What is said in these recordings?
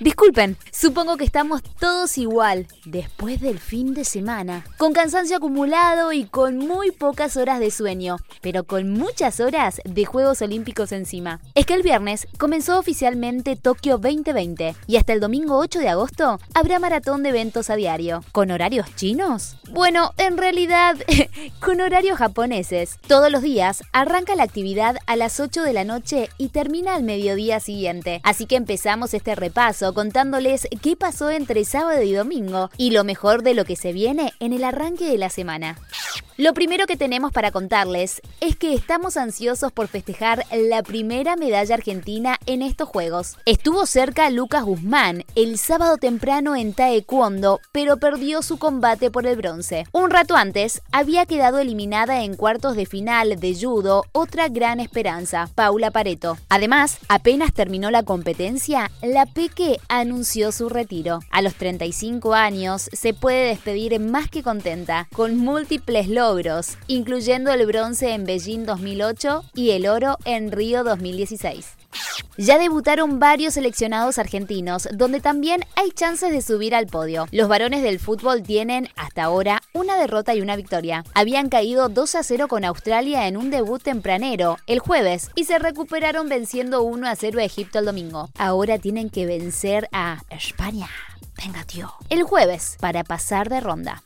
disculpen, supongo que estamos todos igual, después del fin de semana, con cansancio acumulado y con muy pocas horas de sueño, pero con muchas horas de Juegos Olímpicos encima. Es que el viernes comenzó oficialmente Tokio 2020 y hasta el domingo 8 de agosto habrá maratón de eventos a diario. ¿Con horarios chinos? Bueno, en realidad, con horarios japoneses. Todos los días arranca la actividad a las 8 de la noche y termina al mediodía siguiente, así que empezamos este repaso contándoles qué pasó entre sábado y domingo y lo mejor de lo que se viene en el arranque de la semana. Lo primero que tenemos para contarles es que estamos ansiosos por festejar la primera medalla argentina en estos Juegos. Estuvo cerca Lucas Guzmán el sábado temprano en Taekwondo, pero perdió su combate por el bronce. Un rato antes, había quedado eliminada en cuartos de final de judo otra gran esperanza, Paula Pareto. Además, apenas terminó la competencia, la Peque anunció su retiro. A los 35 años se puede despedir más que contenta, con múltiples logros incluyendo el bronce en Beijing 2008 y el oro en Río 2016. Ya debutaron varios seleccionados argentinos, donde también hay chances de subir al podio. Los varones del fútbol tienen, hasta ahora, una derrota y una victoria. Habían caído 2 a 0 con Australia en un debut tempranero, el jueves, y se recuperaron venciendo 1 a 0 a Egipto el domingo. Ahora tienen que vencer a España. Venga, tío. El jueves, para pasar de ronda.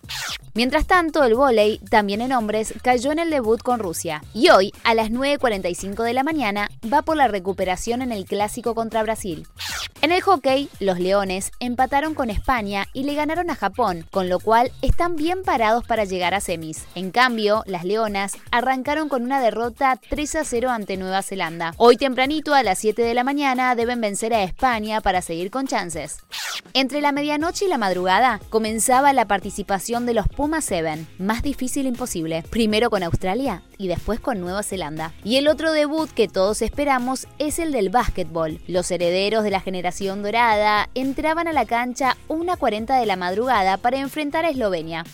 Mientras tanto, el vóley, también en hombres, cayó en el debut con Rusia. Y hoy, a las 9.45 de la mañana, va por la recuperación en el clásico contra Brasil. En el hockey, los Leones empataron con España y le ganaron a Japón, con lo cual están bien parados para llegar a semis. En cambio, las Leonas arrancaron con una derrota 3 a 0 ante Nueva Zelanda. Hoy tempranito, a las 7 de la mañana, deben vencer a España para seguir con chances. Entre la medianoche y la madrugada comenzaba la participación de los Pumas 7, más difícil imposible, primero con Australia y después con Nueva Zelanda. Y el otro debut que todos esperamos es el del básquetbol. Los herederos de la generación dorada entraban a la cancha 1.40 de la madrugada para enfrentar a Eslovenia.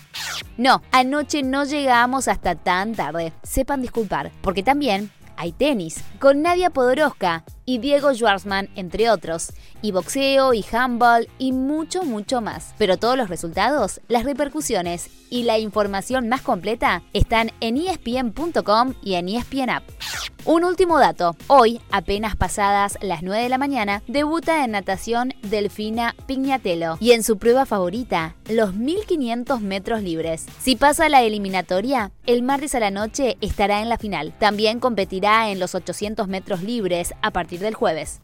No, anoche no llegamos hasta tan tarde. Sepan disculpar, porque también hay tenis, con Nadia Podoroska y Diego Schwarzman, entre otros, y boxeo y handball y mucho, mucho más. Pero todos los resultados, las repercusiones y la información más completa están en espn.com y en ESPN App. Un último dato. Hoy, apenas pasadas las 9 de la mañana, debuta en natación Delfina Pignatello y en su prueba favorita, los 1500 metros libres. Si pasa la eliminatoria, el martes a la noche estará en la final. También competirá en los 800 metros libres a partir del jueves.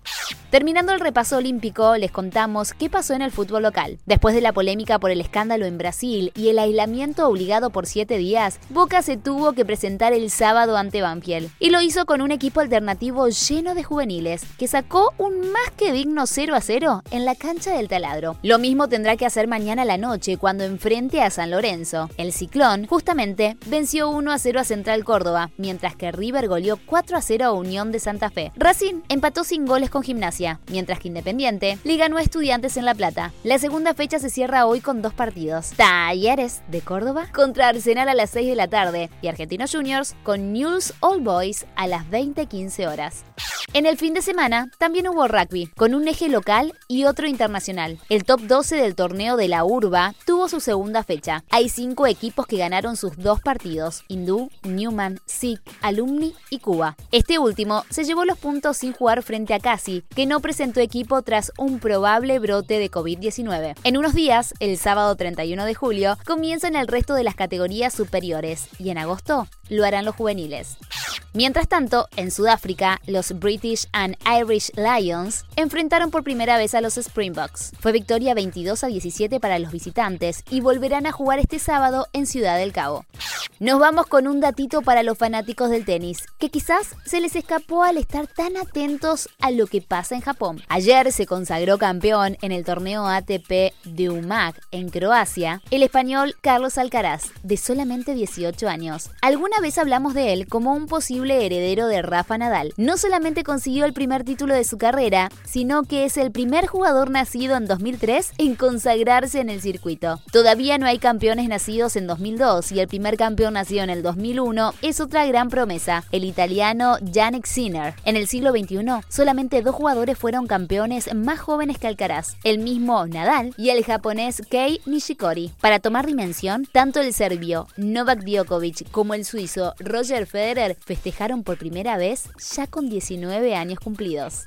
Terminando el repaso olímpico, les contamos qué pasó en el fútbol local. Después de la polémica por el escándalo en Brasil y el aislamiento obligado por siete días, Boca se tuvo que presentar el sábado ante Banfield. Y lo hizo con un equipo alternativo lleno de juveniles, que sacó un más que digno 0 a 0 en la cancha del taladro. Lo mismo tendrá que hacer mañana a la noche cuando enfrente a San Lorenzo. El Ciclón, justamente, venció 1 a 0 a Central Córdoba, mientras que River goleó 4 a 0 a Unión de Santa Fe. Racing empató sin goles con Gimnasia, mientras que Independiente le ganó Estudiantes en La Plata. La segunda fecha se cierra hoy con dos partidos. Talleres de Córdoba contra Arsenal a las 6 de la tarde y Argentinos Juniors con News All Boys a las 20-15 horas. En el fin de semana también hubo rugby, con un eje local y otro internacional. El top 12 del torneo de la Urba tuvo su segunda fecha. Hay cinco equipos que ganaron sus dos partidos, Hindú, Newman, SIC, Alumni y Cuba. Este último se llevó los puntos sin jugar frente a Casi, que no presentó equipo tras un probable brote de COVID-19. En unos días, el sábado 31 de julio, comienzan el resto de las categorías superiores y en agosto lo harán los juveniles. Mientras tanto, en Sudáfrica, los British and Irish Lions enfrentaron por primera vez a los Springboks. Fue victoria 22 a 17 para los visitantes y volverán a jugar este sábado en Ciudad del Cabo. Nos vamos con un datito para los fanáticos del tenis, que quizás se les escapó al estar tan atentos a lo que pasa en Japón. Ayer se consagró campeón en el torneo ATP de UMAG en Croacia el español Carlos Alcaraz, de solamente 18 años. Alguna vez hablamos de él como un posible heredero de Rafa Nadal. No solamente consiguió el primer título de su carrera, sino que es el primer jugador nacido en 2003 en consagrarse en el circuito. Todavía no hay campeones nacidos en 2002 y el primer campeón nacido en el 2001 es otra gran promesa, el italiano Yannick Sinner. En el siglo XXI, solamente dos jugadores fueron campeones más jóvenes que Alcaraz, el mismo Nadal y el japonés Kei Nishikori. Para tomar dimensión, tanto el serbio Novak Djokovic como el suizo Roger Federer festejaron por primera vez ya con 19 años cumplidos.